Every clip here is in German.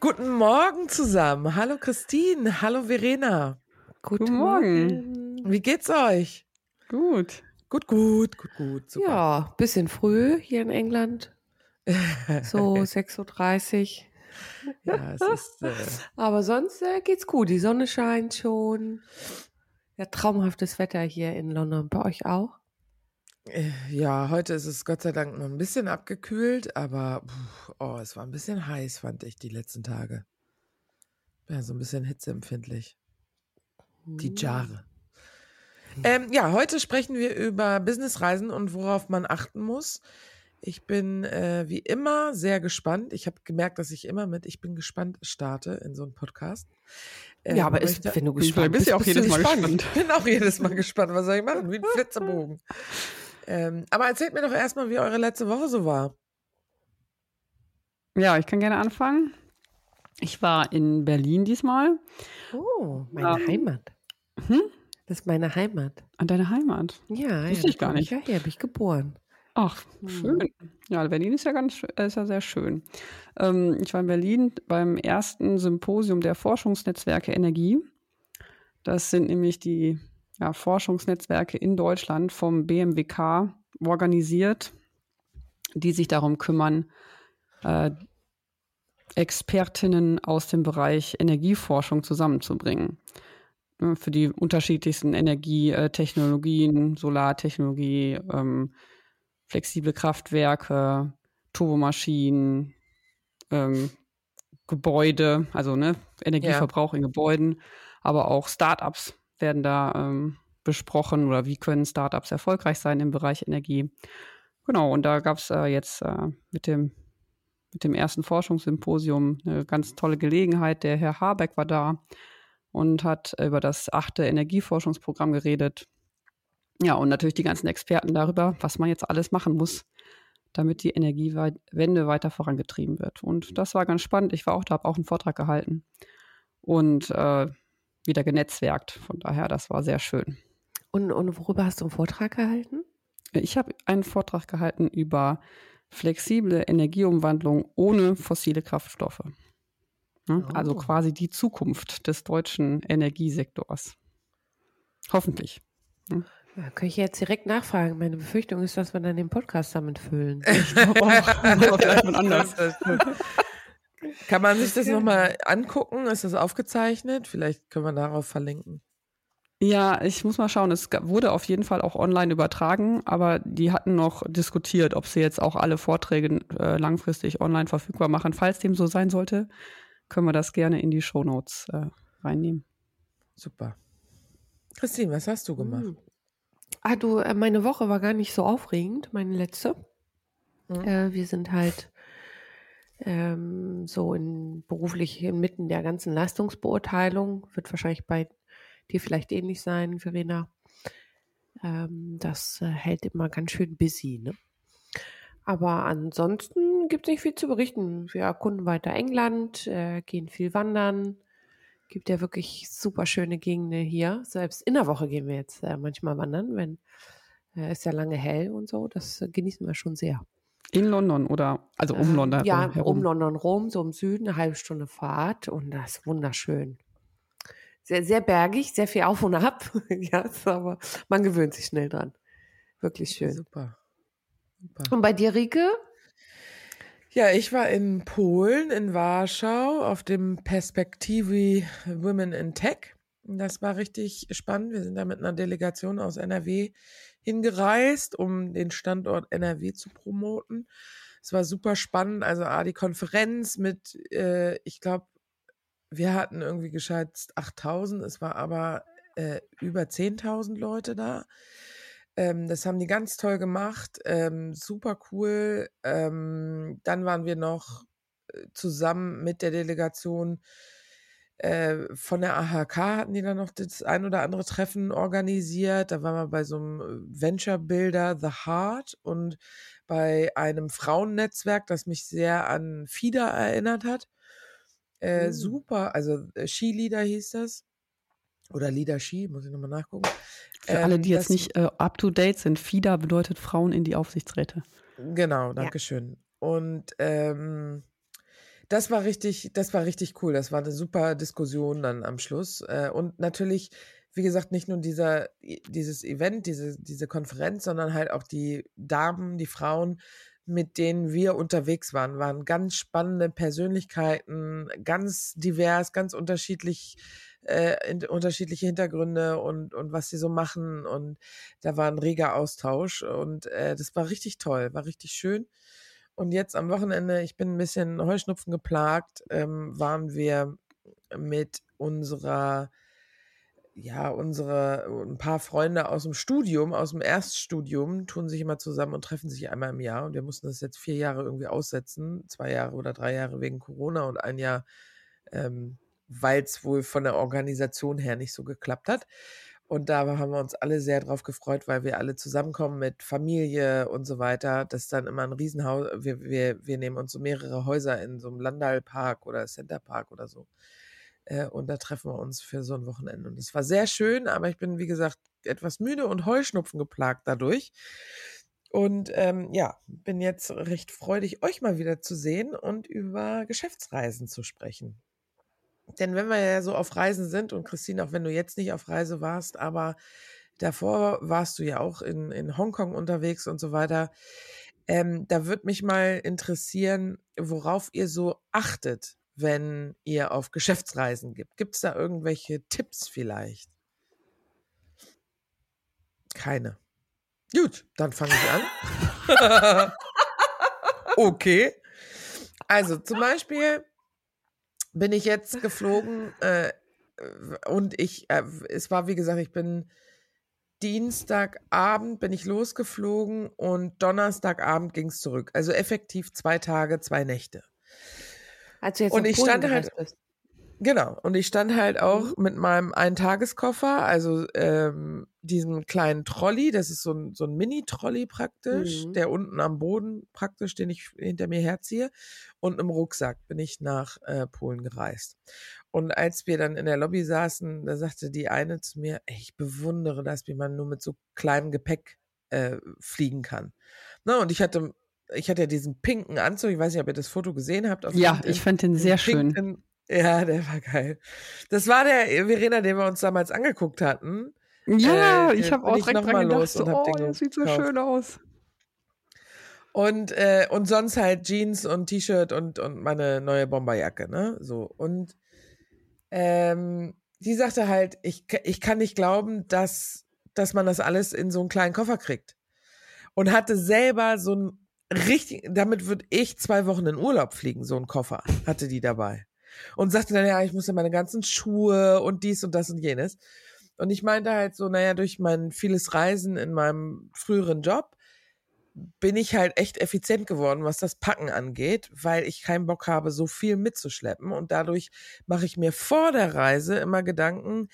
Guten Morgen zusammen. Hallo Christine, hallo Verena. Guten Morgen. Wie geht's euch? Gut. Gut, gut, gut, gut. Super. Ja, bisschen früh hier in England. So 6.30 Uhr. Ja, es ist. Äh Aber sonst äh, geht's gut. Die Sonne scheint schon. Ja, traumhaftes Wetter hier in London. Bei euch auch? Äh, ja, heute ist es Gott sei Dank noch ein bisschen abgekühlt, aber pff, oh, es war ein bisschen heiß, fand ich die letzten Tage. Ja, so ein bisschen hitzeempfindlich. Die Jahre. Ähm, ja, heute sprechen wir über Businessreisen und worauf man achten muss. Ich bin äh, wie immer sehr gespannt. Ich habe gemerkt, dass ich immer mit Ich bin gespannt starte in so einem Podcast. Ähm, ja, aber ist, wenn du gespannt bist, bist du auch jedes Mal gespannt. Ich bin auch jedes Mal gespannt. Was soll ich machen? Wie ein Flitzebogen. Ähm, aber erzählt mir doch erstmal, wie eure letzte Woche so war. Ja, ich kann gerne anfangen. Ich war in Berlin diesmal. Oh, meine ähm, Heimat. Hm? Das ist meine Heimat. An deine Heimat? Ja, Wusste ja, ich gar nicht. Ja, hier bin ich geboren. Ach, hm. schön. Ja, Berlin ist ja ganz ist ja sehr schön. Ähm, ich war in Berlin beim ersten Symposium der Forschungsnetzwerke Energie. Das sind nämlich die ja, Forschungsnetzwerke in Deutschland vom BMWK organisiert, die sich darum kümmern, äh, Expertinnen aus dem Bereich Energieforschung zusammenzubringen. Ne, für die unterschiedlichsten Energietechnologien, Solartechnologie, ähm, flexible Kraftwerke, Turbomaschinen, ähm, Gebäude, also ne, Energieverbrauch ja. in Gebäuden, aber auch Startups werden da ähm, besprochen oder wie können Startups erfolgreich sein im Bereich Energie. Genau, und da gab es äh, jetzt äh, mit, dem, mit dem ersten Forschungssymposium eine ganz tolle Gelegenheit. Der Herr Habeck war da und hat über das achte Energieforschungsprogramm geredet. Ja, und natürlich die ganzen Experten darüber, was man jetzt alles machen muss, damit die Energiewende weiter vorangetrieben wird. Und das war ganz spannend. Ich war auch da, habe auch einen Vortrag gehalten. Und äh, wieder genetzwerkt. Von daher, das war sehr schön. Und, und worüber hast du einen Vortrag gehalten? Ich habe einen Vortrag gehalten über flexible Energieumwandlung ohne fossile Kraftstoffe. Hm? Oh. Also quasi die Zukunft des deutschen Energiesektors. Hoffentlich. Hm? Ja, kann ich jetzt direkt nachfragen. Meine Befürchtung ist, dass wir dann den Podcast damit füllen. Ich glaube auch. vielleicht anders. Kann man sich das nochmal angucken? Ist das aufgezeichnet? Vielleicht können wir darauf verlinken. Ja, ich muss mal schauen. Es wurde auf jeden Fall auch online übertragen, aber die hatten noch diskutiert, ob sie jetzt auch alle Vorträge äh, langfristig online verfügbar machen. Falls dem so sein sollte, können wir das gerne in die Shownotes äh, reinnehmen. Super. Christine, was hast du gemacht? Hm. Ah, du, äh, meine Woche war gar nicht so aufregend, meine letzte. Mhm. Äh, wir sind halt ähm, so in beruflich inmitten der ganzen Leistungsbeurteilung, wird wahrscheinlich bei dir vielleicht ähnlich sein, Verena. Ähm, das äh, hält immer ganz schön busy, ne? Aber ansonsten gibt es nicht viel zu berichten. Wir erkunden weiter England, äh, gehen viel wandern. Gibt ja wirklich super schöne Gegenden hier. Selbst in der Woche gehen wir jetzt äh, manchmal wandern, wenn äh, es ja lange hell und so. Das äh, genießen wir schon sehr. In London oder also um London? Ja, herum. um London rum, so im Süden, eine halbe Stunde Fahrt und das ist wunderschön. Sehr, sehr bergig, sehr viel auf und ab. ja, aber man gewöhnt sich schnell dran. Wirklich schön. Super. Super. Und bei dir, Rike? Ja, ich war in Polen, in Warschau, auf dem Perspektivi Women in Tech. Das war richtig spannend. Wir sind da mit einer Delegation aus NRW hingereist, um den Standort NRW zu promoten. Es war super spannend. Also A, die Konferenz mit, äh, ich glaube, wir hatten irgendwie geschätzt 8000, es war aber äh, über 10.000 Leute da. Ähm, das haben die ganz toll gemacht, ähm, super cool. Ähm, dann waren wir noch äh, zusammen mit der Delegation äh, von der AHK hatten die dann noch das ein oder andere Treffen organisiert. Da waren wir bei so einem äh, Venture Builder The Heart und bei einem Frauennetzwerk, das mich sehr an FIDA erinnert hat. Äh, mhm. Super, also äh, Skileader hieß das. Oder Leader Ski, muss ich nochmal nachgucken. Für ähm, alle, die jetzt nicht äh, up to date sind, FIDA bedeutet Frauen in die Aufsichtsräte. Genau, Dankeschön. Ja. Und ähm, das war richtig, das war richtig cool. Das war eine super Diskussion dann am Schluss. Äh, und natürlich, wie gesagt, nicht nur dieser, dieses Event, diese, diese Konferenz, sondern halt auch die Damen, die Frauen, mit denen wir unterwegs waren, waren ganz spannende Persönlichkeiten, ganz divers, ganz unterschiedlich, äh, in, unterschiedliche Hintergründe und, und was sie so machen. Und da war ein reger Austausch und äh, das war richtig toll, war richtig schön. Und jetzt am Wochenende, ich bin ein bisschen Heuschnupfen geplagt, ähm, waren wir mit unserer ja, unsere, ein paar Freunde aus dem Studium, aus dem Erststudium, tun sich immer zusammen und treffen sich einmal im Jahr. Und wir mussten das jetzt vier Jahre irgendwie aussetzen. Zwei Jahre oder drei Jahre wegen Corona und ein Jahr, ähm, weil es wohl von der Organisation her nicht so geklappt hat. Und da haben wir uns alle sehr drauf gefreut, weil wir alle zusammenkommen mit Familie und so weiter. Das ist dann immer ein Riesenhaus. Wir, wir, wir nehmen uns so mehrere Häuser in so einem Landalpark oder Centerpark oder so. Äh, und da treffen wir uns für so ein Wochenende. Und es war sehr schön, aber ich bin, wie gesagt, etwas müde und Heuschnupfen geplagt dadurch. Und ähm, ja, bin jetzt recht freudig, euch mal wieder zu sehen und über Geschäftsreisen zu sprechen. Denn wenn wir ja so auf Reisen sind, und Christine, auch wenn du jetzt nicht auf Reise warst, aber davor warst du ja auch in, in Hongkong unterwegs und so weiter, ähm, da würde mich mal interessieren, worauf ihr so achtet, wenn ihr auf Geschäftsreisen gibt? Gibt es da irgendwelche Tipps vielleicht? Keine. Gut, dann fange ich an. okay. Also zum Beispiel bin ich jetzt geflogen äh, und ich, äh, es war wie gesagt, ich bin Dienstagabend bin ich losgeflogen und Donnerstagabend ging es zurück. Also effektiv zwei Tage, zwei Nächte. Als du jetzt und ich stand halt, bist. Genau, und ich stand halt auch mhm. mit meinem Eintageskoffer, also ähm, diesem kleinen Trolley, das ist so ein, so ein Mini-Trolley praktisch, mhm. der unten am Boden praktisch, den ich hinter mir herziehe, und im Rucksack bin ich nach äh, Polen gereist. Und als wir dann in der Lobby saßen, da sagte die eine zu mir, ich bewundere das, wie man nur mit so kleinem Gepäck äh, fliegen kann. Na, und ich hatte ich hatte ja diesen pinken Anzug, ich weiß nicht, ob ihr das Foto gesehen habt. ja, LinkedIn. ich fand den sehr schön. Ja, der war geil. Das war der Verena, den wir uns damals angeguckt hatten. Ja, äh, ich habe auch direkt noch mal los und hab oh, den das sieht so schön aus. Und, äh, und sonst halt Jeans und T-Shirt und, und meine neue Bomberjacke, ne? So. Und ähm, die sagte halt, ich, ich kann nicht glauben, dass, dass man das alles in so einen kleinen Koffer kriegt. Und hatte selber so ein richtig, damit würde ich zwei Wochen in Urlaub fliegen, so ein Koffer hatte die dabei. Und sagte dann, ja, ich muss ja meine ganzen Schuhe und dies und das und jenes. Und ich meinte halt so, naja, durch mein vieles Reisen in meinem früheren Job bin ich halt echt effizient geworden, was das Packen angeht, weil ich keinen Bock habe, so viel mitzuschleppen. Und dadurch mache ich mir vor der Reise immer Gedanken,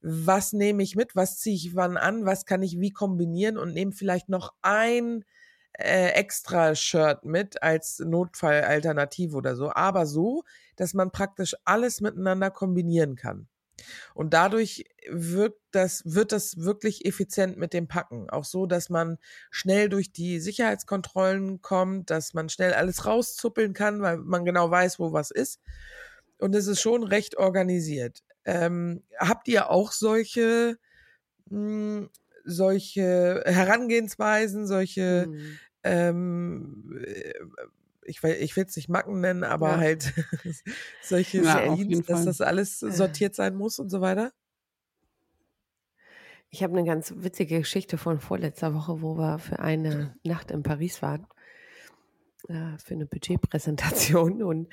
was nehme ich mit, was ziehe ich wann an, was kann ich wie kombinieren und nehme vielleicht noch ein äh, extra Shirt mit als Notfallalternative oder so, aber so, dass man praktisch alles miteinander kombinieren kann. Und dadurch wirkt das, wird das wirklich effizient mit dem Packen. Auch so, dass man schnell durch die Sicherheitskontrollen kommt, dass man schnell alles rauszuppeln kann, weil man genau weiß, wo was ist. Und es ist schon recht organisiert. Ähm, habt ihr auch solche, mh, hm, solche Herangehensweisen, solche mhm ähm, äh, ich will ich es nicht Macken nennen, aber ja. halt solche ja, Jeans, dass das alles sortiert sein muss und so weiter? Ich habe eine ganz witzige Geschichte von vorletzter Woche, wo wir für eine Nacht in Paris waren, äh, für eine Budgetpräsentation. Und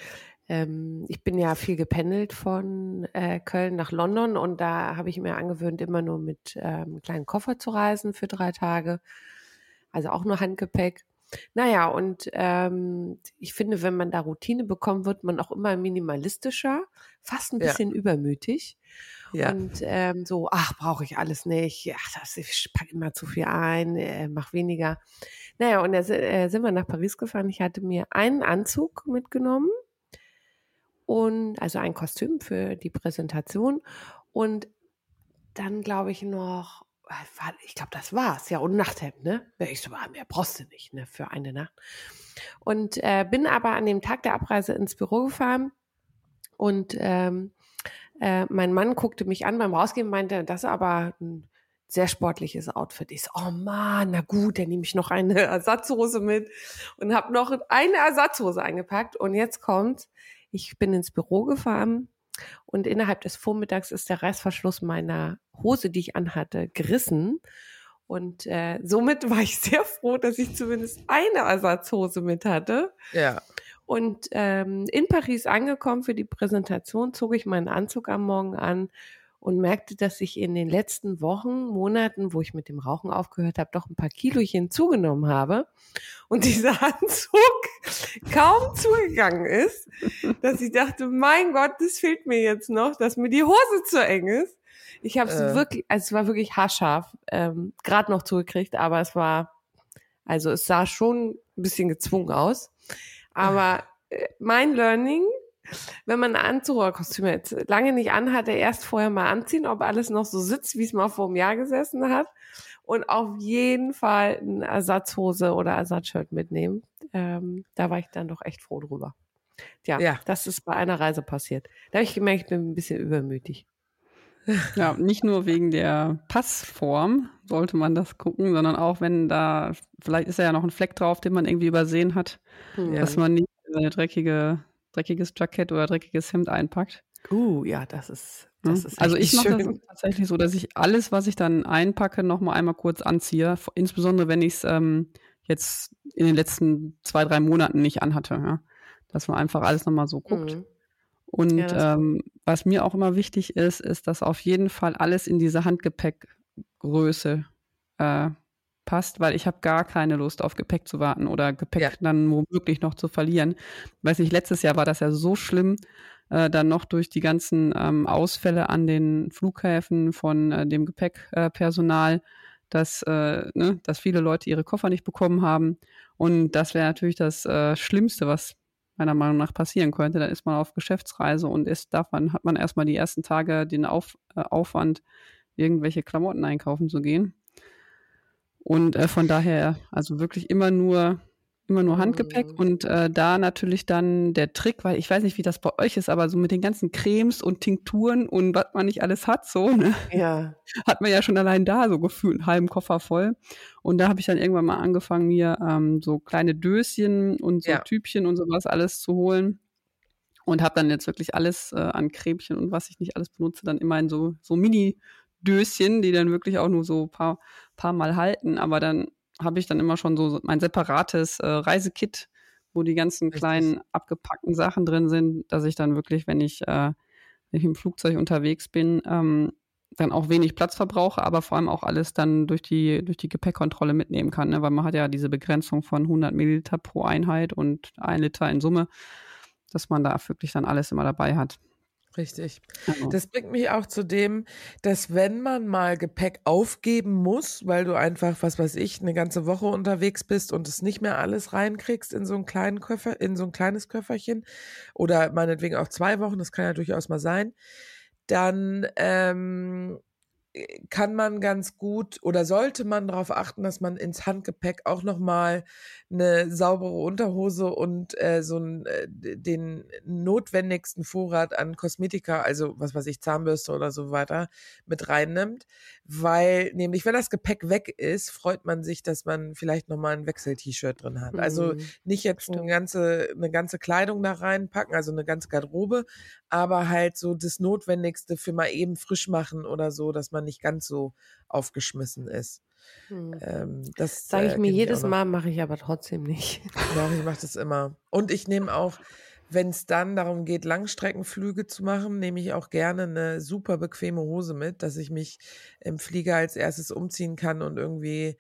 ähm, ich bin ja viel gependelt von äh, Köln nach London und da habe ich mir angewöhnt, immer nur mit ähm, einem kleinen Koffer zu reisen für drei Tage. Also auch nur Handgepäck. Naja, und ähm, ich finde, wenn man da Routine bekommt, wird man auch immer minimalistischer, fast ein bisschen ja. übermütig. Ja. Und ähm, so, ach, brauche ich alles nicht. Ach, das, ich packe immer zu viel ein, äh, mach weniger. Naja, und da äh, sind wir nach Paris gefahren. Ich hatte mir einen Anzug mitgenommen und also ein Kostüm für die Präsentation und dann glaube ich noch, äh, ich glaube, das war's, ja, und Nachthemd, ne? Ich so, ah, mehr brauchst du nicht, ne, für eine Nacht. Und äh, bin aber an dem Tag der Abreise ins Büro gefahren und ähm, äh, mein Mann guckte mich an beim Rausgehen, meinte, das ist aber ein sehr sportliches Outfit. Ich so, oh man, na gut, dann nehme ich noch eine Ersatzhose mit und habe noch eine Ersatzhose eingepackt. Und jetzt kommt, ich bin ins Büro gefahren und innerhalb des Vormittags ist der Reißverschluss meiner Hose, die ich anhatte, gerissen. Und äh, somit war ich sehr froh, dass ich zumindest eine Ersatzhose mit hatte. Ja. Und ähm, in Paris angekommen für die Präsentation, zog ich meinen Anzug am Morgen an und merkte, dass ich in den letzten Wochen, Monaten, wo ich mit dem Rauchen aufgehört habe, doch ein paar Kilochen zugenommen habe und dieser Anzug kaum zugegangen ist, dass ich dachte, mein Gott, das fehlt mir jetzt noch, dass mir die Hose zu eng ist. Ich habe es äh. wirklich, also es war wirklich haarscharf, ähm, gerade noch zugekriegt, aber es war, also es sah schon ein bisschen gezwungen aus. Aber äh, mein Learning, wenn man ein Anzug oder Kostüm jetzt lange nicht anhatte, erst vorher mal anziehen, ob alles noch so sitzt, wie es mal vor einem Jahr gesessen hat. Und auf jeden Fall eine Ersatzhose oder Ersatzshirt mitnehmen. Ähm, da war ich dann doch echt froh drüber. Tja, ja. das ist bei einer Reise passiert. Da habe ich gemerkt, ich bin ein bisschen übermütig. Ja, nicht nur wegen der Passform sollte man das gucken, sondern auch wenn da, vielleicht ist da ja noch ein Fleck drauf, den man irgendwie übersehen hat, ja. dass man nicht seine dreckige, dreckiges Jackett oder dreckiges Hemd einpackt. Uh, ja, das ist, das hm? ist Also ich mache das tatsächlich so, dass ich alles, was ich dann einpacke, nochmal einmal kurz anziehe. Insbesondere wenn ich es ähm, jetzt in den letzten zwei, drei Monaten nicht anhatte. Ja? Dass man einfach alles nochmal so guckt. Mhm. Und ja, ähm, was mir auch immer wichtig ist, ist, dass auf jeden Fall alles in diese Handgepäckgröße äh, passt, weil ich habe gar keine Lust auf Gepäck zu warten oder Gepäck ja. dann womöglich noch zu verlieren. Weiß nicht, letztes Jahr war das ja so schlimm, äh, dann noch durch die ganzen ähm, Ausfälle an den Flughäfen von äh, dem Gepäckpersonal, dass, äh, ne, dass viele Leute ihre Koffer nicht bekommen haben. Und das wäre natürlich das äh, Schlimmste, was meiner Meinung nach passieren könnte. Dann ist man auf Geschäftsreise und ist davon hat man erstmal die ersten Tage den auf, äh, Aufwand, irgendwelche Klamotten einkaufen zu gehen. Und äh, von daher, also wirklich immer nur immer nur Handgepäck mhm. und äh, da natürlich dann der Trick, weil ich weiß nicht, wie das bei euch ist, aber so mit den ganzen Cremes und Tinkturen und was man nicht alles hat, so, ne? Ja. Hat man ja schon allein da so gefühlt einen halben Koffer voll. Und da habe ich dann irgendwann mal angefangen, mir ähm, so kleine Döschen und so ja. Typchen und sowas alles zu holen. Und habe dann jetzt wirklich alles äh, an Cremchen und was ich nicht alles benutze, dann immer in so, so Mini-Döschen, die dann wirklich auch nur so paar, paar Mal halten, aber dann habe ich dann immer schon so mein separates äh, Reisekit, wo die ganzen Richtig. kleinen abgepackten Sachen drin sind, dass ich dann wirklich, wenn ich, äh, wenn ich im Flugzeug unterwegs bin, ähm, dann auch wenig Platz verbrauche, aber vor allem auch alles dann durch die, durch die Gepäckkontrolle mitnehmen kann, ne? weil man hat ja diese Begrenzung von 100 Milliliter pro Einheit und ein Liter in Summe, dass man da wirklich dann alles immer dabei hat. Richtig. Genau. Das bringt mich auch zu dem, dass wenn man mal Gepäck aufgeben muss, weil du einfach, was weiß ich, eine ganze Woche unterwegs bist und es nicht mehr alles reinkriegst in so einen kleinen Köffer, in so ein kleines Köfferchen oder meinetwegen auch zwei Wochen, das kann ja durchaus mal sein, dann ähm, kann man ganz gut oder sollte man darauf achten, dass man ins Handgepäck auch nochmal eine saubere Unterhose und äh, so einen, äh, den notwendigsten Vorrat an Kosmetika, also was weiß ich, Zahnbürste oder so weiter, mit reinnimmt. Weil nämlich, wenn das Gepäck weg ist, freut man sich, dass man vielleicht nochmal ein Wechsel-T-Shirt drin hat. Also mhm. nicht jetzt eine ganze, eine ganze Kleidung da reinpacken, also eine ganze Garderobe, aber halt so das Notwendigste für mal eben frisch machen oder so, dass man nicht ganz so aufgeschmissen ist. Hm. Ähm, das sage ich äh, mir jedes ich Mal, mache ich aber trotzdem nicht. Doch, ich mache das immer. Und ich nehme auch, wenn es dann darum geht, Langstreckenflüge zu machen, nehme ich auch gerne eine super bequeme Hose mit, dass ich mich im Flieger als erstes umziehen kann und irgendwie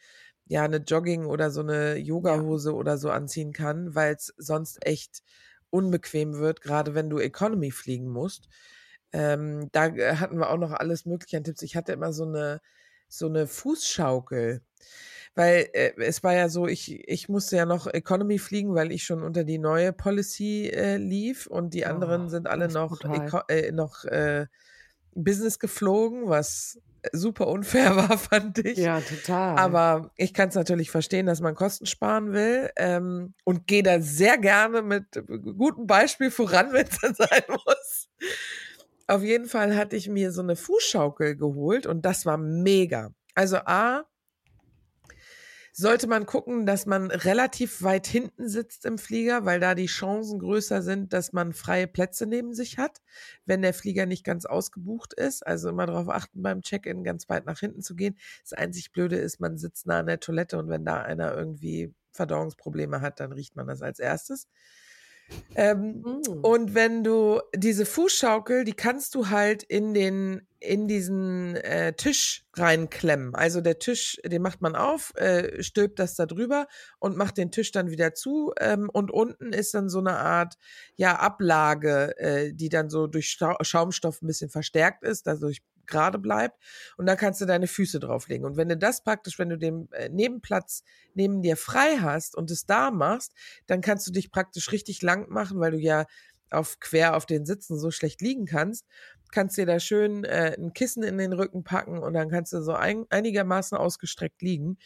ja eine Jogging oder so eine Yoga-Hose ja. oder so anziehen kann, weil es sonst echt unbequem wird, gerade wenn du Economy fliegen musst. Ähm, da äh, hatten wir auch noch alles Mögliche an Tipps. Ich hatte immer so eine, so eine Fußschaukel. Weil äh, es war ja so, ich, ich musste ja noch Economy fliegen, weil ich schon unter die neue Policy äh, lief und die anderen oh, sind alle noch, äh, noch äh, Business geflogen, was super unfair war, fand ich. Ja, total. Aber ich kann es natürlich verstehen, dass man Kosten sparen will ähm, und gehe da sehr gerne mit gutem Beispiel voran, wenn es sein muss. Auf jeden Fall hatte ich mir so eine Fußschaukel geholt und das war mega. Also A, sollte man gucken, dass man relativ weit hinten sitzt im Flieger, weil da die Chancen größer sind, dass man freie Plätze neben sich hat, wenn der Flieger nicht ganz ausgebucht ist. Also immer darauf achten, beim Check-in ganz weit nach hinten zu gehen. Das einzig Blöde ist, man sitzt nah an der Toilette und wenn da einer irgendwie Verdauungsprobleme hat, dann riecht man das als erstes. Ähm, mm. Und wenn du diese Fußschaukel, die kannst du halt in den in diesen äh, Tisch reinklemmen. Also der Tisch, den macht man auf, äh, stülpt das da drüber und macht den Tisch dann wieder zu. Ähm, und unten ist dann so eine Art ja Ablage, äh, die dann so durch Schaumstoff ein bisschen verstärkt ist, dadurch gerade bleibt und da kannst du deine Füße drauflegen. Und wenn du das praktisch, wenn du den äh, Nebenplatz neben dir frei hast und es da machst, dann kannst du dich praktisch richtig lang machen, weil du ja auf quer auf den Sitzen so schlecht liegen kannst, kannst dir da schön äh, ein Kissen in den Rücken packen und dann kannst du so ein, einigermaßen ausgestreckt liegen.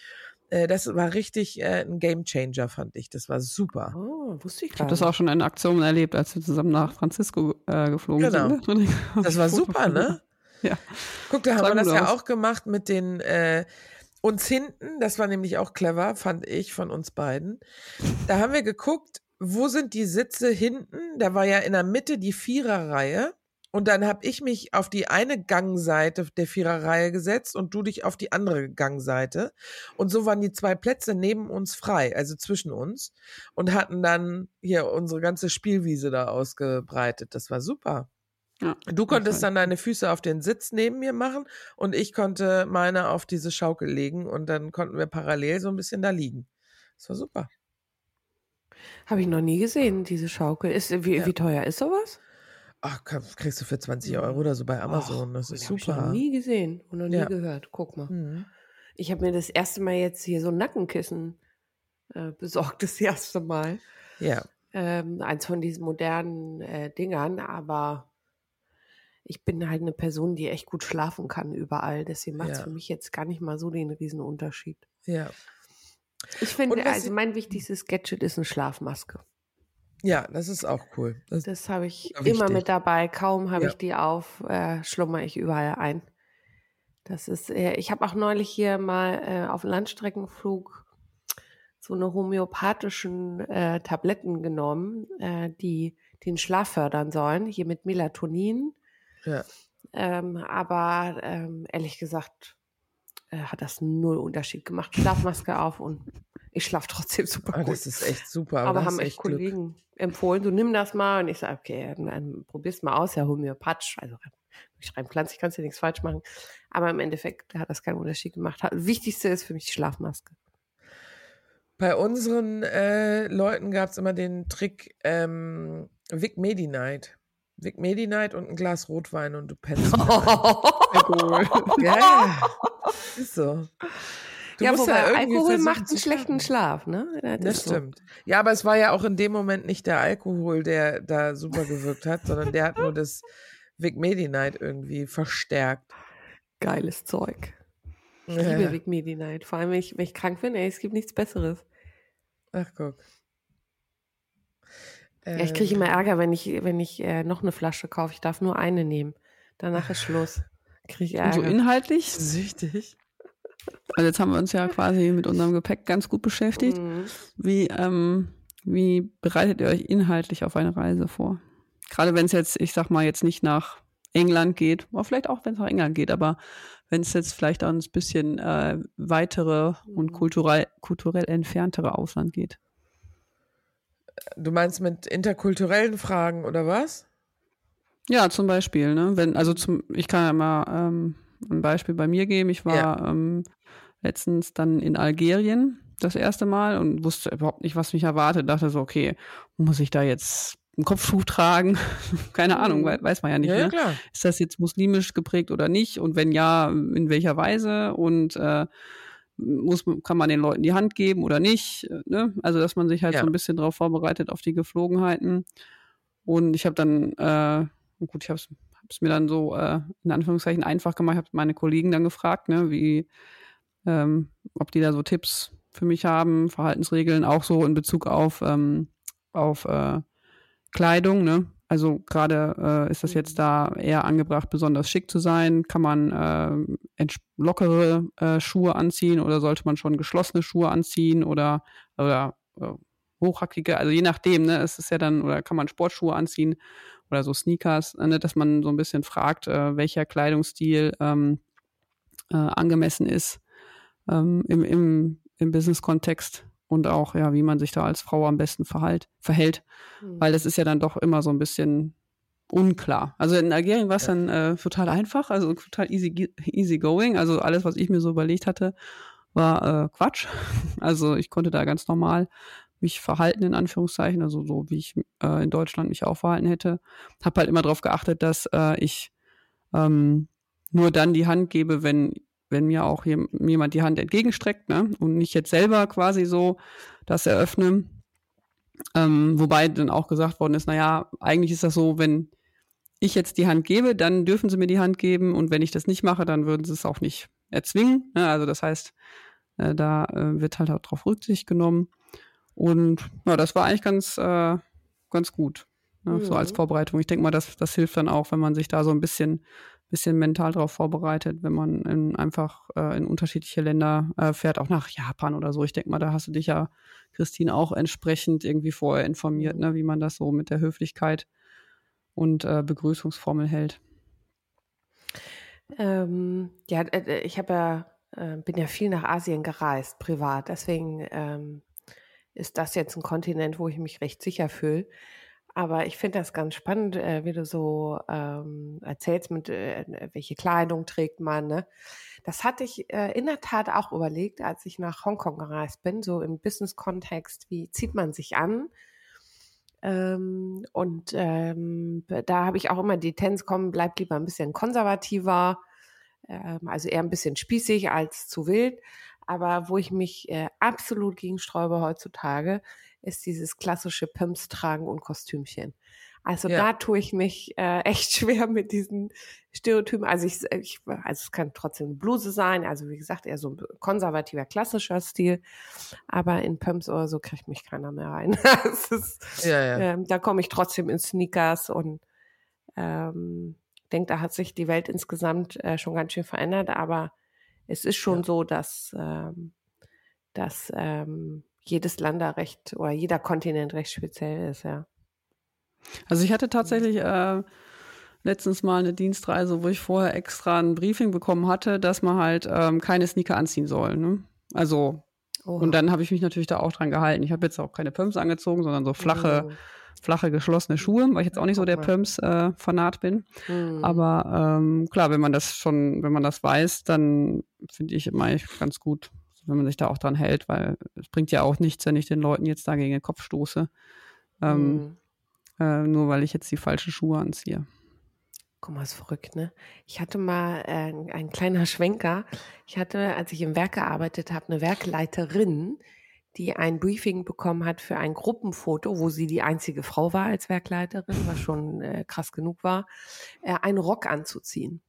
Äh, das war richtig äh, ein Game Changer, fand ich. Das war super. Oh, wusste ich. Ich habe das auch schon in Aktionen erlebt, als wir zusammen nach Francisco äh, geflogen genau. sind. Ne? Das war super, ne? Ja. Guck, da haben wir das aus. ja auch gemacht mit den äh, uns hinten. Das war nämlich auch clever, fand ich, von uns beiden. Da haben wir geguckt, wo sind die Sitze hinten? Da war ja in der Mitte die Viererreihe. Und dann habe ich mich auf die eine Gangseite der Viererreihe gesetzt und du dich auf die andere Gangseite. Und so waren die zwei Plätze neben uns frei, also zwischen uns. Und hatten dann hier unsere ganze Spielwiese da ausgebreitet. Das war super. Ja, du konntest dann deine Füße auf den Sitz neben mir machen und ich konnte meine auf diese Schaukel legen und dann konnten wir parallel so ein bisschen da liegen. Das war super. Habe ich noch nie gesehen, diese Schaukel. Ist, wie, ja. wie teuer ist sowas? Ach, kriegst du für 20 Euro oder so bei Amazon. das ist super. Habe ich noch nie gesehen und noch nie ja. gehört. Guck mal. Mhm. Ich habe mir das erste Mal jetzt hier so ein Nackenkissen äh, besorgt, das erste Mal. Ja. Ähm, eins von diesen modernen äh, Dingern, aber ich bin halt eine Person, die echt gut schlafen kann überall. Deswegen macht es ja. für mich jetzt gar nicht mal so den Unterschied. Ja. Ich finde, also mein wichtigstes Gadget ist eine Schlafmaske. Ja, das ist auch cool. Das, das habe ich immer mit dabei. Kaum habe ja. ich die auf, äh, schlummer ich überall ein. Das ist, äh, ich habe auch neulich hier mal äh, auf Landstreckenflug so eine homöopathischen äh, Tabletten genommen, äh, die den Schlaf fördern sollen, hier mit Melatonin ja. Ähm, aber ähm, ehrlich gesagt äh, hat das null Unterschied gemacht. Schlafmaske auf und ich schlafe trotzdem super gut. Oh, das ist echt super. Aber, aber haben echt Kollegen Glück. empfohlen, du nimm das mal. Und ich sage, okay, dann probier's mal aus, ja, homöopathisch. Also ich rein pflanzlich kannst du nichts falsch machen. Aber im Endeffekt hat das keinen Unterschied gemacht. Das Wichtigste ist für mich die Schlafmaske. Bei unseren äh, Leuten gab es immer den Trick ähm, Vic Medi Night. Vic Medi Night und ein Glas Rotwein und du pennst. Alkohol. ja, ist so. Du ja, wobei ja Alkohol macht einen schlechten Schlaf, ne? Das, das stimmt. So. Ja, aber es war ja auch in dem Moment nicht der Alkohol, der da super gewirkt hat, sondern der hat nur das Vic Medi Night irgendwie verstärkt. geiles Zeug. Ich ja. liebe Big Medi Night. Vor allem, wenn ich, wenn ich krank bin, ey, es gibt nichts Besseres. Ach, guck. Ja, ich kriege immer ähm. Ärger, wenn ich, wenn ich äh, noch eine Flasche kaufe. Ich darf nur eine nehmen. Danach ist Schluss. Kriege ich Ärger. Und so inhaltlich? Süchtig. Also jetzt haben wir uns ja quasi mit unserem Gepäck ganz gut beschäftigt. Mhm. Wie, ähm, wie bereitet ihr euch inhaltlich auf eine Reise vor? Gerade wenn es jetzt, ich sag mal, jetzt nicht nach England geht, oder vielleicht auch, wenn es nach England geht, aber wenn es jetzt vielleicht auch ein bisschen äh, weitere und mhm. kulturell, kulturell entferntere Ausland geht. Du meinst mit interkulturellen Fragen oder was? Ja, zum Beispiel, ne? Wenn, also zum, ich kann ja mal ähm, ein Beispiel bei mir geben. Ich war ja. ähm, letztens dann in Algerien das erste Mal und wusste überhaupt nicht, was mich erwartet. Dachte so, okay, muss ich da jetzt ein Kopftuch tragen? Keine mhm. Ahnung, weiß man ja nicht. Ja, ne? klar. Ist das jetzt muslimisch geprägt oder nicht? Und wenn ja, in welcher Weise? Und äh, muss, kann man den Leuten die Hand geben oder nicht? Ne? Also, dass man sich halt ja. so ein bisschen darauf vorbereitet, auf die Geflogenheiten. Und ich habe dann, äh, gut, ich habe es mir dann so äh, in Anführungszeichen einfach gemacht, habe meine Kollegen dann gefragt, ne, wie, ähm, ob die da so Tipps für mich haben, Verhaltensregeln, auch so in Bezug auf, ähm, auf äh, Kleidung, ne? Also gerade äh, ist das jetzt da eher angebracht, besonders schick zu sein. Kann man äh, lockere äh, Schuhe anziehen oder sollte man schon geschlossene Schuhe anziehen oder, oder äh, hochhackige, also je nachdem, ne, es ist ja dann, oder kann man Sportschuhe anziehen oder so Sneakers, ne, dass man so ein bisschen fragt, äh, welcher Kleidungsstil ähm, äh, angemessen ist ähm, im, im, im Business-Kontext und auch, ja, wie man sich da als Frau am besten verhalt, verhält. Mhm. Weil das ist ja dann doch immer so ein bisschen unklar. Also in Algerien war es ja. dann äh, total einfach, also total easy, easy going. Also alles, was ich mir so überlegt hatte, war äh, Quatsch. Also ich konnte da ganz normal mich verhalten, in Anführungszeichen, also so wie ich äh, in Deutschland mich auch verhalten hätte. Habe halt immer darauf geachtet, dass äh, ich ähm, nur dann die Hand gebe, wenn wenn mir auch jemand die Hand entgegenstreckt, ne? Und nicht jetzt selber quasi so das eröffne. Ähm, wobei dann auch gesagt worden ist, naja, eigentlich ist das so, wenn ich jetzt die Hand gebe, dann dürfen sie mir die Hand geben und wenn ich das nicht mache, dann würden sie es auch nicht erzwingen. Ne? Also das heißt, äh, da äh, wird halt auch drauf Rücksicht genommen. Und ja, das war eigentlich ganz, äh, ganz gut. Ne? Mhm. So als mhm. Vorbereitung. Ich denke mal, das, das hilft dann auch, wenn man sich da so ein bisschen bisschen mental darauf vorbereitet, wenn man in, einfach äh, in unterschiedliche Länder äh, fährt, auch nach Japan oder so. Ich denke mal, da hast du dich ja, Christine, auch entsprechend irgendwie vorher informiert, ne, wie man das so mit der Höflichkeit und äh, Begrüßungsformel hält. Ähm, ja, äh, äh, ich habe ja, äh, bin ja viel nach Asien gereist, privat. Deswegen ähm, ist das jetzt ein Kontinent, wo ich mich recht sicher fühle. Aber ich finde das ganz spannend, äh, wie du so ähm, erzählst, mit äh, welche Kleidung trägt man. Ne? Das hatte ich äh, in der Tat auch überlegt, als ich nach Hongkong gereist bin, so im Business-Kontext, wie zieht man sich an? Ähm, und ähm, da habe ich auch immer die Tendenz, komm, bleib lieber ein bisschen konservativer, ähm, also eher ein bisschen spießig als zu wild. Aber wo ich mich äh, absolut gegen sträube heutzutage, ist dieses klassische Pumps tragen und Kostümchen. Also ja. da tue ich mich äh, echt schwer mit diesen Stereotypen. Also ich, ich, also es kann trotzdem eine Bluse sein, also wie gesagt, eher so ein konservativer, klassischer Stil. Aber in Pumps oder so kriegt mich keiner mehr rein. ist, ja, ja. Ähm, da komme ich trotzdem in Sneakers und ähm, denke, da hat sich die Welt insgesamt äh, schon ganz schön verändert, aber es ist schon so, dass, ähm, dass ähm, jedes Land da recht oder jeder Kontinent recht speziell ist, ja. Also ich hatte tatsächlich äh, letztens mal eine Dienstreise, wo ich vorher extra ein Briefing bekommen hatte, dass man halt ähm, keine Sneaker anziehen soll. Ne? Also Oha. und dann habe ich mich natürlich da auch dran gehalten. Ich habe jetzt auch keine Pumps angezogen, sondern so flache, oh. flache geschlossene Schuhe, weil ich jetzt auch nicht so der Pumps-Fanat äh, bin. Mhm. Aber ähm, klar, wenn man das schon, wenn man das weiß, dann finde ich immer ganz gut, wenn man sich da auch dran hält, weil es bringt ja auch nichts, wenn ich den Leuten jetzt da gegen den Kopf stoße. Ähm, mhm. äh, nur weil ich jetzt die falschen Schuhe anziehe. Guck mal, ist verrückt, ne? Ich hatte mal äh, ein kleiner Schwenker. Ich hatte, als ich im Werk gearbeitet habe, eine Werkleiterin, die ein Briefing bekommen hat für ein Gruppenfoto, wo sie die einzige Frau war als Werkleiterin, was schon äh, krass genug war, äh, einen Rock anzuziehen.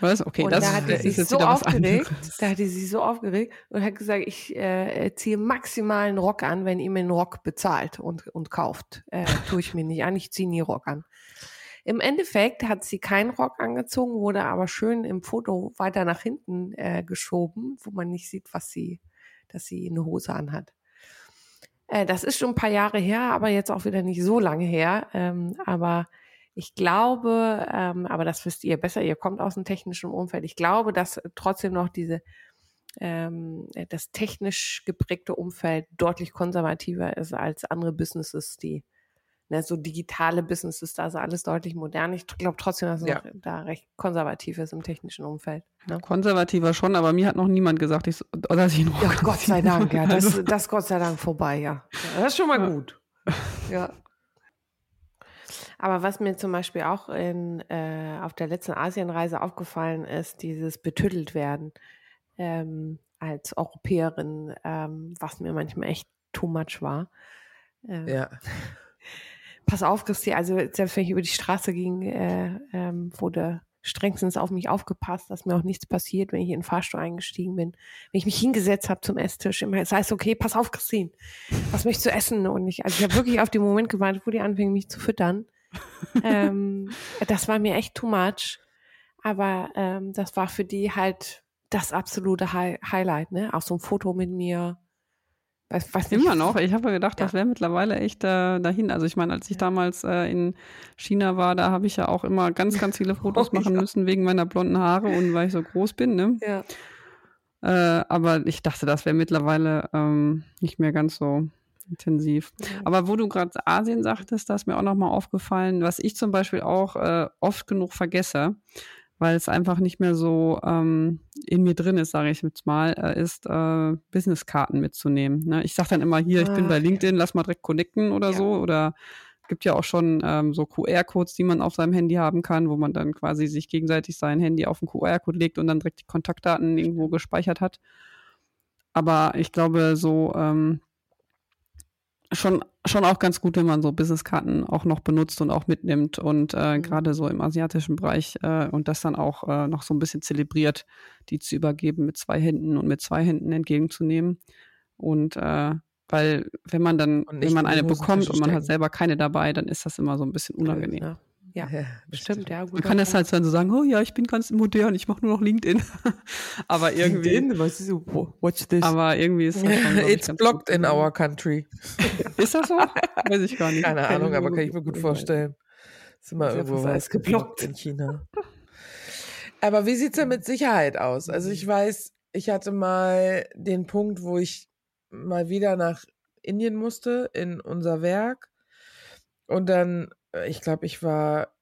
Was? Okay, und das da hat ist sich so aufgeregt, da hat sie sich so aufgeregt und hat gesagt, ich äh, ziehe maximal einen Rock an, wenn ihr mir einen Rock bezahlt und, und kauft. Äh, tue ich mir nicht an, ich ziehe nie Rock an. Im Endeffekt hat sie keinen Rock angezogen, wurde aber schön im Foto weiter nach hinten äh, geschoben, wo man nicht sieht, was sie, dass sie eine Hose anhat. Äh, das ist schon ein paar Jahre her, aber jetzt auch wieder nicht so lange her. Ähm, aber ich glaube, ähm, aber das wisst ihr besser, ihr kommt aus dem technischen Umfeld. Ich glaube, dass trotzdem noch diese ähm, das technisch geprägte Umfeld deutlich konservativer ist als andere Businesses, die ne, so digitale Businesses, da ist alles deutlich modern. Ich glaube trotzdem, dass es Ja. noch da recht konservativ ist im technischen Umfeld. Ne? Konservativer schon, aber mir hat noch niemand gesagt, ich, dass ich einen Ja, Gott sei. Dank, ja. Das, Also, das Gott sei Dank vorbei, ja. ja das ist schon mal Ja. gut. Ja. Aber was mir zum Beispiel auch in, äh, auf der letzten Asienreise aufgefallen ist, dieses betüttelt werden ähm, als Europäerin, ähm, was mir manchmal echt too much war. Ähm, Ja. Pass auf, Christi, also selbst wenn ich über die Straße ging, äh, ähm, wurde strengstens auf mich aufgepasst, dass mir auch nichts passiert, wenn ich in den Fahrstuhl eingestiegen bin. Wenn ich mich hingesetzt habe zum Esstisch, immer, es heißt, okay, pass auf, Christine, was möchtest du essen? Und ich, also ich habe wirklich auf den Moment gewartet, wo die anfingen, mich zu füttern. Ähm, das war mir echt too much. Aber ähm, das war für die halt das absolute Hi Highlight, ne? Auch so ein Foto mit mir. Weiß, weiß Immer noch. Ich habe gedacht, das Ja. wäre mittlerweile echt äh, dahin. Also ich meine, als ich damals äh, in China war, da habe ich ja auch immer ganz, ganz viele Fotos Oh, machen ja. müssen wegen meiner blonden Haare und weil ich so groß bin. Ne? Ja. Äh, aber ich dachte, das wäre mittlerweile ähm, nicht mehr ganz so intensiv. Aber wo du gerade Asien sagtest, da ist mir auch nochmal aufgefallen, was ich zum Beispiel auch äh, oft genug vergesse, weil es einfach nicht mehr so ähm, in mir drin ist, sage ich jetzt mal, äh, ist äh, Businesskarten mitzunehmen. Ne? Ich sage dann immer hier, ich bin Ah, bei ja. LinkedIn, lass mal direkt connecten oder Ja. so. Oder gibt ja auch schon ähm, so QR-Codes, die man auf seinem Handy haben kann, wo man dann quasi sich gegenseitig sein Handy auf den QR-Code legt und dann direkt die Kontaktdaten irgendwo gespeichert hat. Aber ich glaube, so ähm, schon, schon auch ganz gut, wenn man so Businesskarten auch noch benutzt und auch mitnimmt und äh, Mhm. gerade so im asiatischen Bereich äh, und das dann auch äh, noch so ein bisschen zelebriert, die zu übergeben mit zwei Händen und mit zwei Händen entgegenzunehmen. Und äh, weil wenn man dann, wenn man eine bekommt und man hat selber keine dabei, dann ist das immer so ein bisschen unangenehm. Ne? Ja, das stimmt, ja. Man kann das halt dann so sagen, oh ja, ich bin ganz modern, ich mache nur noch LinkedIn. aber irgendwie, LinkedIn, was ist so, what's this? aber irgendwie ist das schon, It's blocked in our country. Ist das so? Weiß ich gar nicht. Keine Ahnung, ich aber kann ich mir gut vorstellen. Ist immer ja irgendwo was geblockt in China. Aber wie sieht's denn mit Sicherheit aus? Also ich weiß, ich hatte mal den Punkt, wo ich mal wieder nach Indien musste, in unser Werk. Und dann, ich glaube, ich war,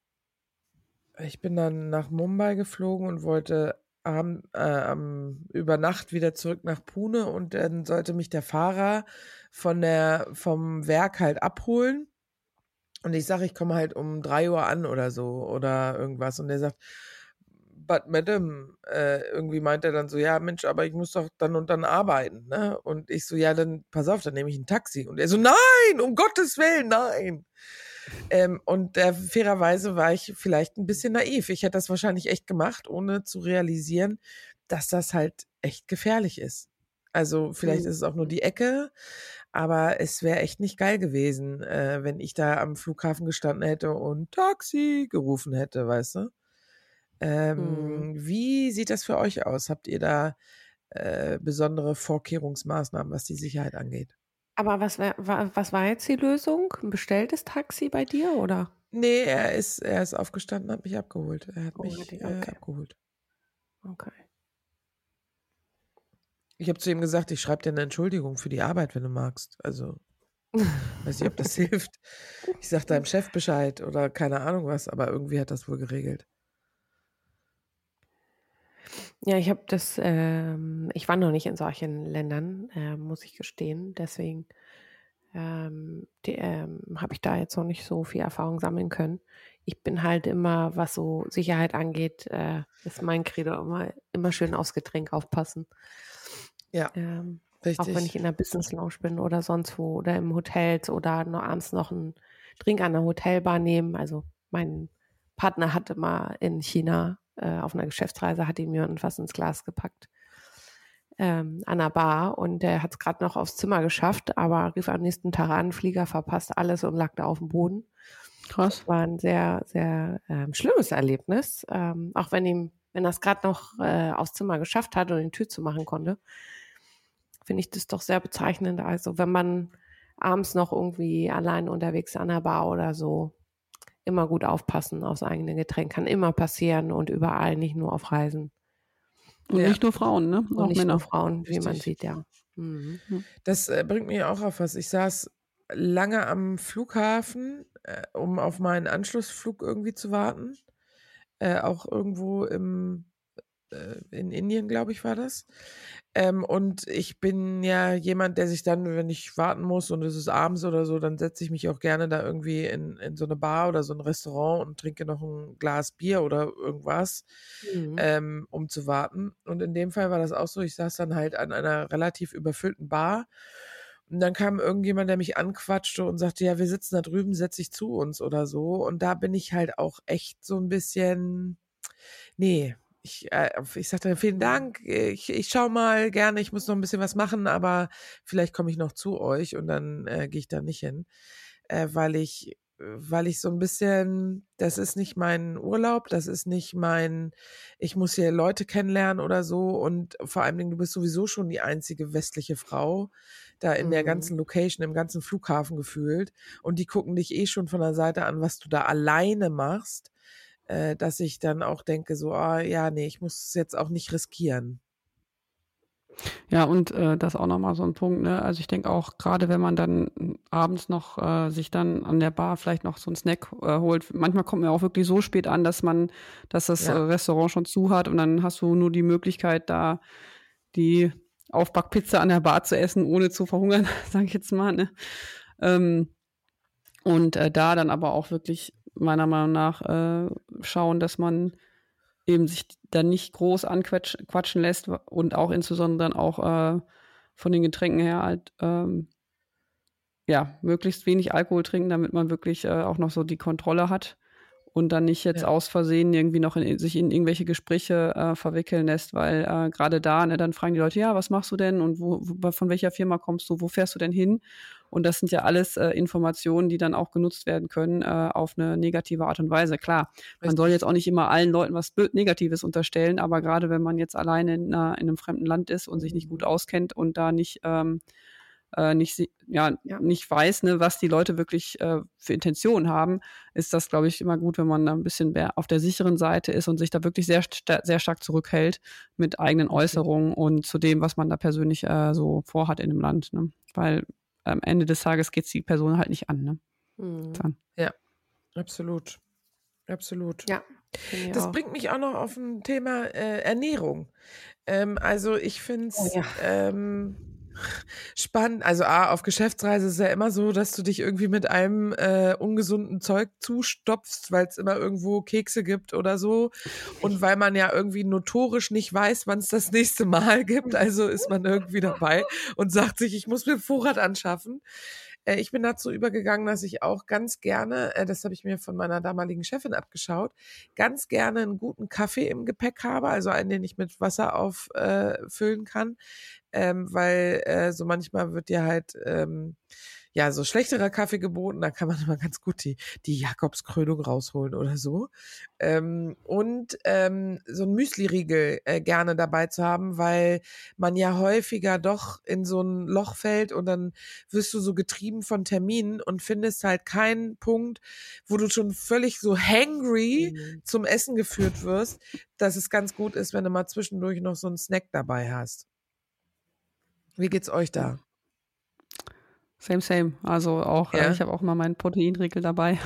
ich bin dann nach Mumbai geflogen und wollte am, äh, am, über Nacht wieder zurück nach Pune und dann sollte mich der Fahrer von der, vom Werk halt abholen. Und ich sage, ich komme halt um drei Uhr an oder so oder irgendwas. Und der sagt, but madam, äh, irgendwie meint er dann so, ja Mensch, aber ich muss doch dann und dann arbeiten, ne? Und ich so, ja, dann pass auf, dann nehme ich ein Taxi. Und er so, nein, um Gottes Willen, nein. Ähm, und äh, fairerweise war ich vielleicht ein bisschen naiv. Ich hätte das wahrscheinlich echt gemacht, ohne zu realisieren, dass das halt echt gefährlich ist. Also vielleicht Mhm. ist es auch nur die Ecke, aber es wäre echt nicht geil gewesen, äh, wenn ich da am Flughafen gestanden hätte und Taxi gerufen hätte, weißt du? Ähm, Wie sieht das für euch aus? Habt ihr da äh, besondere Vorkehrungsmaßnahmen, was die Sicherheit angeht? Aber was, wär, was war jetzt die Lösung? Ein bestelltes Taxi bei dir oder? Nee, er ist, er ist aufgestanden, hat mich abgeholt. Er hat Oh, mich äh, okay. abgeholt. Okay. Ich habe zu ihm gesagt, ich schreibe dir eine Entschuldigung für die Arbeit, wenn du magst. Also, weiß nicht, ob das hilft. Ich sag deinem Chef Bescheid oder keine Ahnung was, aber irgendwie hat das wohl geregelt. Ja, ich habe das, ähm, ich war noch nicht in solchen Ländern, äh, muss ich gestehen. Deswegen ähm, ähm, habe ich da jetzt noch nicht so viel Erfahrung sammeln können. Ich bin halt immer, was so Sicherheit angeht, äh, ist mein Credo immer, immer schön aufs Getränk aufpassen. Ja, Ähm, richtig. auch wenn ich in der Business Lounge bin oder sonst wo oder im Hotels oder noch abends noch einen Drink an der Hotelbar nehmen. Also mein Partner hatte mal in China äh, auf einer Geschäftsreise, hat ihm jemand was ins Glas gepackt ähm, an der Bar und der hat es gerade noch aufs Zimmer geschafft, aber rief am nächsten Tag an, Flieger verpasst alles und lag da auf dem Boden. Krass. Das war ein sehr, sehr ähm, schlimmes Erlebnis, ähm, auch wenn ihm, wenn er es gerade noch äh, aufs Zimmer geschafft hat und die Tür zu machen konnte, finde ich das doch sehr bezeichnend. Also wenn man abends noch irgendwie allein unterwegs an der Bar oder so, immer gut aufpassen aufs eigene Getränk. Kann immer passieren und überall, nicht nur auf Reisen. Und ja. nicht nur Frauen, ne? Und auch nicht Männer. nur Frauen, wie Richtig. man sieht, ja. Mhm. Das äh, bringt mich auch auf was. Ich saß lange am Flughafen, äh, um auf meinen Anschlussflug irgendwie zu warten. Äh, auch irgendwo im in Indien, glaube ich, war das. Ähm, und ich bin ja jemand, der sich dann, wenn ich warten muss und es ist abends oder so, dann setze ich mich auch gerne da irgendwie in, in so eine Bar oder so ein Restaurant und trinke noch ein Glas Bier oder irgendwas, mhm. ähm, um zu warten. Und in dem Fall war das auch so, ich saß dann halt an einer relativ überfüllten Bar. Und dann kam irgendjemand, der mich anquatschte und sagte, ja, wir sitzen da drüben, setz dich zu uns oder so. Und da bin ich halt auch echt so ein bisschen, nee, ich, äh, ich sagte vielen. Dank, ich, ich schau mal gerne, ich muss noch ein bisschen was machen, aber vielleicht komme ich noch zu euch und dann äh, gehe ich da nicht hin, äh, weil ich, weil ich so ein bisschen, das ist nicht mein Urlaub, das ist nicht mein, ich muss hier Leute kennenlernen oder so und vor allen Dingen, du bist sowieso schon die einzige westliche Frau da in mhm. der ganzen Location, im ganzen Flughafen gefühlt und die gucken dich eh schon von der Seite an, was du da alleine machst äh, dass ich dann auch denke, so, ah, ja, nee, ich muss es jetzt auch nicht riskieren. Ja, und äh, das auch nochmal so ein Punkt, ne? Also ich denke auch, gerade wenn man dann abends noch äh, sich dann an der Bar vielleicht noch so einen Snack äh, holt, manchmal kommt mir auch wirklich so spät an, dass man, dass das ja. Äh, Restaurant schon zu hat und dann hast du nur die Möglichkeit, da die Aufbackpizza an der Bar zu essen, ohne zu verhungern, sage ich jetzt mal. Ne? Ähm, und äh, da dann aber auch wirklich meiner Meinung nach äh, schauen, dass man eben sich dann nicht groß anquatschen lässt und auch insbesondere dann auch äh, von den Getränken her halt ähm, ja möglichst wenig Alkohol trinken, damit man wirklich äh, auch noch so die Kontrolle hat und dann nicht jetzt ja. aus Versehen irgendwie noch in, sich in irgendwelche Gespräche äh, verwickeln lässt, weil äh, gerade da, ne, dann fragen die Leute, ja, was machst du denn und wo, wo, von welcher Firma kommst du, wo fährst du denn hin? Und das sind ja alles äh, Informationen, die dann auch genutzt werden können äh, auf eine negative Art und Weise. Klar, man soll jetzt auch nicht immer allen Leuten was Negatives unterstellen, aber gerade wenn man jetzt alleine in, in einem fremden Land ist und sich nicht gut auskennt und da nicht ähm, äh, nicht, ja, ja, nicht weiß, ne, was die Leute wirklich äh, für Intentionen haben, ist das, glaube ich, immer gut, wenn man da ein bisschen mehr auf der sicheren Seite ist und sich da wirklich sehr, sehr stark zurückhält mit eigenen Äußerungen und zu dem, was man da persönlich äh, so vorhat in dem Land. Ne? Weil am Ende des Tages geht es die Person halt nicht an. Ne? Mhm. Ja, absolut. Absolut. Ja. Das auch. bringt mich auch noch auf ein Thema äh, Ernährung. Ähm, also ich finde es oh, ja. ähm, spannend. Also A, auf Geschäftsreise ist ja immer so, dass du dich irgendwie mit einem äh, ungesunden Zeug zustopfst, weil es immer irgendwo Kekse gibt oder so. Und weil man ja irgendwie notorisch nicht weiß, wann es das nächste Mal gibt. Also ist man irgendwie dabei und sagt sich, ich muss mir Vorrat anschaffen. Äh, ich bin dazu übergegangen, dass ich auch ganz gerne, äh, das habe ich mir von meiner damaligen Chefin abgeschaut, ganz gerne einen guten Kaffee im Gepäck habe, also einen, den ich mit Wasser auffüllen äh, kann, ähm, weil äh, so manchmal wird dir halt ähm, ja, so schlechterer Kaffee geboten, da kann man immer ganz gut die, die Jakobskrönung rausholen oder so. Ähm, und ähm, so ein Müsli-Riegel äh, gerne dabei zu haben, weil man ja häufiger doch in so ein Loch fällt und dann wirst du so getrieben von Terminen und findest halt keinen Punkt, wo du schon völlig so hangry mhm. zum Essen geführt wirst, dass es ganz gut ist, wenn du mal zwischendurch noch so einen Snack dabei hast. Wie geht's euch da? Same, same. Also auch, äh, ja. äh, ich habe auch mal meinen Proteinriegel dabei.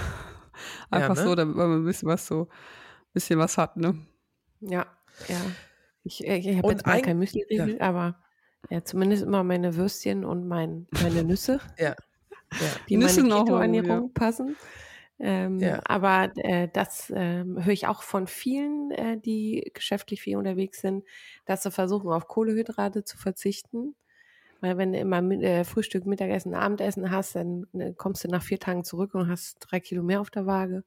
Einfach ja, ne? so, damit man ein bisschen was so, bisschen was hat, ne? Ja, ja. Ich, äh, ich habe jetzt mal kein Müsli-Riegel, ja. aber ja, zumindest immer meine Würstchen und mein, meine Nüsse. ja. Die Nüsse meine Keto-Ernährung ja. passen. Ähm, ja. Aber äh, das äh, höre ich auch von vielen, äh, die geschäftlich viel unterwegs sind, dass sie versuchen, auf Kohlehydrate zu verzichten. Weil wenn du immer äh, Frühstück, Mittagessen, Abendessen hast, dann äh, kommst du nach vier Tagen zurück und hast drei Kilo mehr auf der Waage.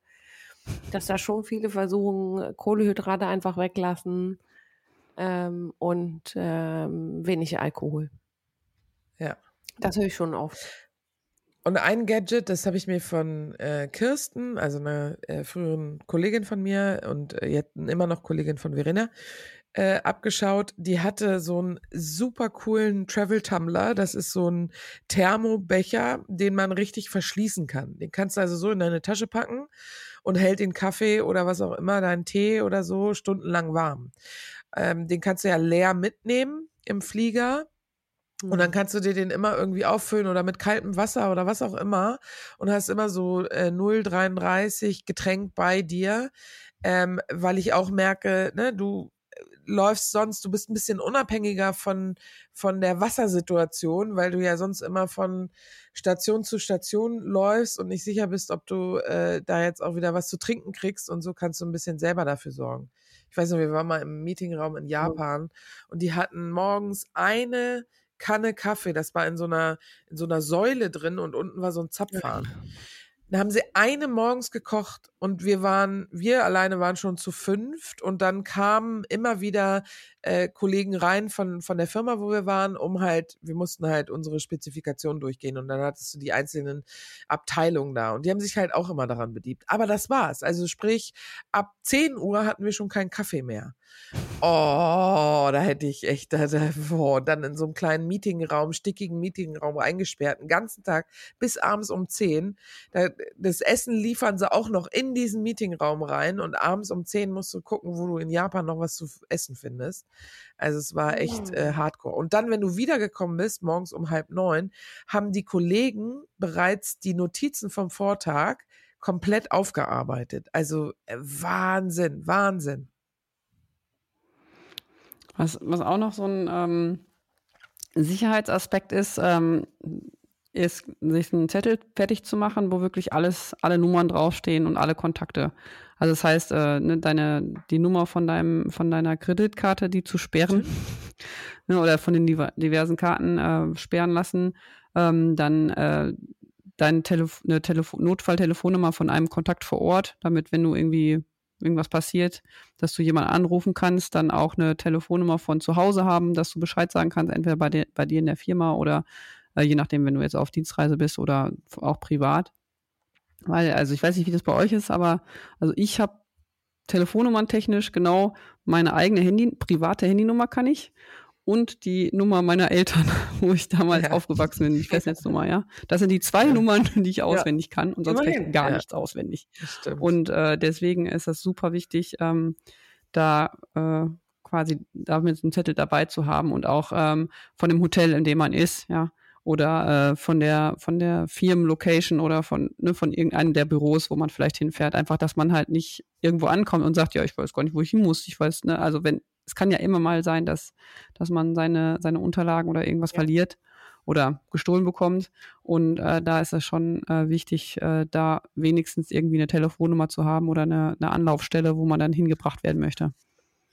dass da schon viele versuchen, Kohlehydrate einfach weglassen ähm, und ähm, wenig Alkohol. Ja. Das höre ich schon oft. Und ein Gadget, das habe ich mir von äh, Kirsten, also einer äh, früheren Kollegin von mir und äh, jetzt immer noch Kollegin von Verena, äh, abgeschaut. Die hatte so einen super coolen Travel Tumbler. Das ist so ein Thermobecher, den man richtig verschließen kann. Den kannst du also so in deine Tasche packen und hält den Kaffee oder was auch immer, deinen Tee oder so stundenlang warm. Ähm, den kannst du ja leer mitnehmen im Flieger. Und dann mhm. kannst du dir den immer irgendwie auffüllen oder mit kaltem Wasser oder was auch immer und hast immer so äh, 0,33 Getränk bei dir, ähm, weil ich auch merke, ne, du läufst sonst, du bist ein bisschen unabhängiger von, von der Wassersituation, weil du ja sonst immer von Station zu Station läufst und nicht sicher bist, ob du äh, da jetzt auch wieder was zu trinken kriegst und so kannst du ein bisschen selber dafür sorgen. Ich weiß noch, wir waren mal im Meetingraum in Japan und die hatten morgens eine Kanne Kaffee, das war in so einer, in so einer Säule drin und unten war so ein Zapfhahn. Ja. Dann haben sie eine morgens gekocht und wir waren, wir alleine waren schon zu fünft und dann kamen immer wieder äh, Kollegen rein von, von der Firma, wo wir waren, um halt, wir mussten halt unsere Spezifikationen durchgehen und dann hattest du die einzelnen Abteilungen da und die haben sich halt auch immer daran bedient. Aber das war's. Also sprich, ab 10 Uhr hatten wir schon keinen Kaffee mehr. Oh, da hätte ich echt, da, da, oh, dann in so einem kleinen Meetingraum, stickigen Meetingraum eingesperrt, den ganzen Tag bis abends um 10. Da, das Essen liefern sie auch noch in diesen Meetingraum rein und abends um 10 musst du gucken, wo du in Japan noch was zu essen findest. Also es war echt äh, hardcore. Und dann, wenn du wiedergekommen bist, morgens um halb neun, haben die Kollegen bereits die Notizen vom Vortag komplett aufgearbeitet. Also äh, Wahnsinn, Wahnsinn. Was, was auch noch so ein ähm, Sicherheitsaspekt ist, ähm, ist, sich einen Zettel fertig zu machen, wo wirklich alles, alle Nummern draufstehen und alle Kontakte. Also das heißt, äh, ne, deine, die Nummer von deinem, von deiner Kreditkarte, die zu sperren, ne, oder von den diversen Karten äh, sperren lassen, ähm, dann äh, deine Telef eine Telef Notfalltelefonnummer von einem Kontakt vor Ort, damit, wenn du irgendwie irgendwas passiert, dass du jemanden anrufen kannst, dann auch eine Telefonnummer von zu Hause haben, dass du Bescheid sagen kannst, entweder bei, dir, bei dir in der Firma oder äh, je nachdem, wenn du jetzt auf Dienstreise bist oder auch privat. Weil, also ich weiß nicht, wie das bei euch ist, aber also ich habe Telefonnummern technisch genau meine eigene Handy, private Handynummer kann ich und die Nummer meiner Eltern, wo ich damals ja. aufgewachsen bin, die Festnetznummer, ja. Das sind die zwei ja. Nummern, die ich auswendig ja. kann und sonst vielleicht gar nichts auswendig. Und äh, deswegen ist das super wichtig, ähm, da äh, quasi damit einen Zettel dabei zu haben und auch ähm, von dem Hotel, in dem man ist, ja, oder äh, von der von der Firmenlocation oder von ne, von irgendeinem der Büros, wo man vielleicht hinfährt, einfach, dass man halt nicht irgendwo ankommt und sagt, ja, ich weiß gar nicht, wo ich hin muss. Ich weiß, ne, also wenn es kann ja immer mal sein, dass, dass man seine, seine Unterlagen oder irgendwas ja. verliert oder gestohlen bekommt. Und äh, da ist es schon äh, wichtig, äh, da wenigstens irgendwie eine Telefonnummer zu haben oder eine, eine Anlaufstelle, wo man dann hingebracht werden möchte.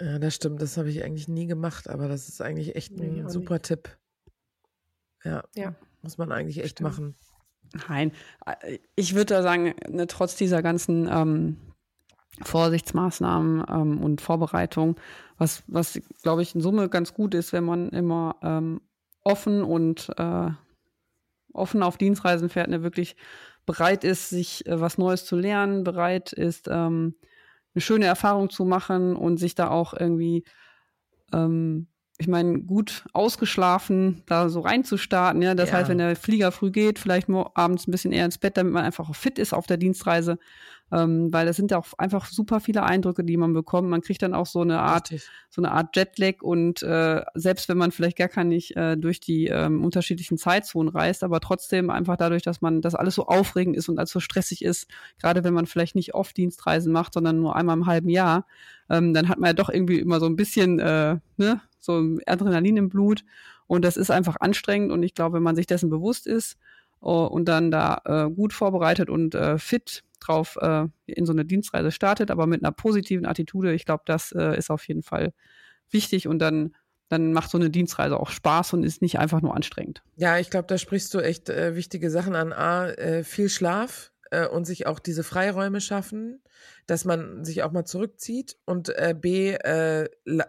Ja, das stimmt. Das habe ich eigentlich nie gemacht, aber das ist eigentlich echt ein nee, super nicht. Tipp. Ja, ja, muss man eigentlich echt stimmt. machen. Nein, äh, ich würde da sagen, ne, trotz dieser ganzen ähm, Vorsichtsmaßnahmen ähm, und Vorbereitung, was, was glaube ich, in Summe ganz gut ist, wenn man immer ähm, offen und äh, offen auf Dienstreisen fährt, ne, wirklich bereit ist, sich äh, was Neues zu lernen, bereit ist, ähm, eine schöne Erfahrung zu machen und sich da auch irgendwie, ähm, ich meine, gut ausgeschlafen, da so reinzustarten. Ja? Das ja. heißt, wenn der Flieger früh geht, vielleicht abends ein bisschen eher ins Bett, damit man einfach auch fit ist auf der Dienstreise ähm, weil das sind ja auch einfach super viele Eindrücke, die man bekommt. Man kriegt dann auch so eine Art, Richtig. so eine Art Jetlag und äh, selbst wenn man vielleicht gar kann nicht äh, durch die ähm, unterschiedlichen Zeitzonen reist, aber trotzdem einfach dadurch, dass man das alles so aufregend ist und als so stressig ist, gerade wenn man vielleicht nicht oft Dienstreisen macht, sondern nur einmal im halben Jahr, ähm, dann hat man ja doch irgendwie immer so ein bisschen äh, ne, so Adrenalin im Blut und das ist einfach anstrengend und ich glaube, wenn man sich dessen bewusst ist, uh, und dann da äh, gut vorbereitet und äh, fit drauf in so eine Dienstreise startet, aber mit einer positiven Attitude. Ich glaube, das ist auf jeden Fall wichtig und dann dann macht so eine Dienstreise auch Spaß und ist nicht einfach nur anstrengend. Ja, ich glaube, da sprichst du echt äh, wichtige Sachen an. A, äh, viel Schlaf, äh, und sich auch diese Freiräume schaffen, dass man sich auch mal zurückzieht und äh, B, äh,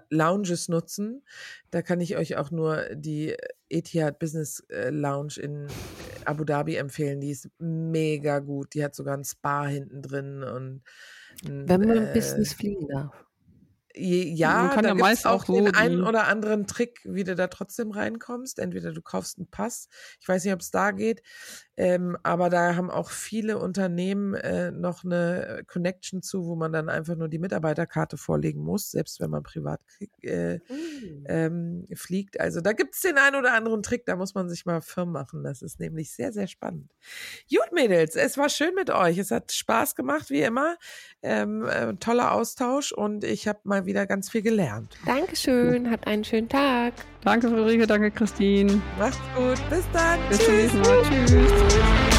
Lounges nutzen. Da kann ich euch auch nur die Etihad Business äh, Lounge in Abu Dhabi empfehlen. Die ist mega gut. Die hat sogar ein Spa hinten drin und wenn man Business fliegen darf. Ja, man kann da ja meist auch den einen oder anderen Trick, wie du da trotzdem reinkommst. Entweder du kaufst einen Pass, ich weiß nicht, ob es da geht, ähm, aber da haben auch viele Unternehmen äh, noch eine Connection zu, wo man dann einfach nur die Mitarbeiterkarte vorlegen muss, selbst wenn man privat äh, mhm. ähm, fliegt. Also da gibt es den einen oder anderen Trick, da muss man sich mal firm machen. Das ist nämlich sehr, sehr spannend. Gut, Mädels, es war schön mit euch. Es hat Spaß gemacht, wie immer. Ähm, äh, toller Austausch und ich habe mal wieder ganz viel gelernt. Dankeschön, habt einen schönen Tag. Danke, Friederike, danke, Christine. Macht's gut, bis dann. Bis zum nächsten Mal. Tschüss.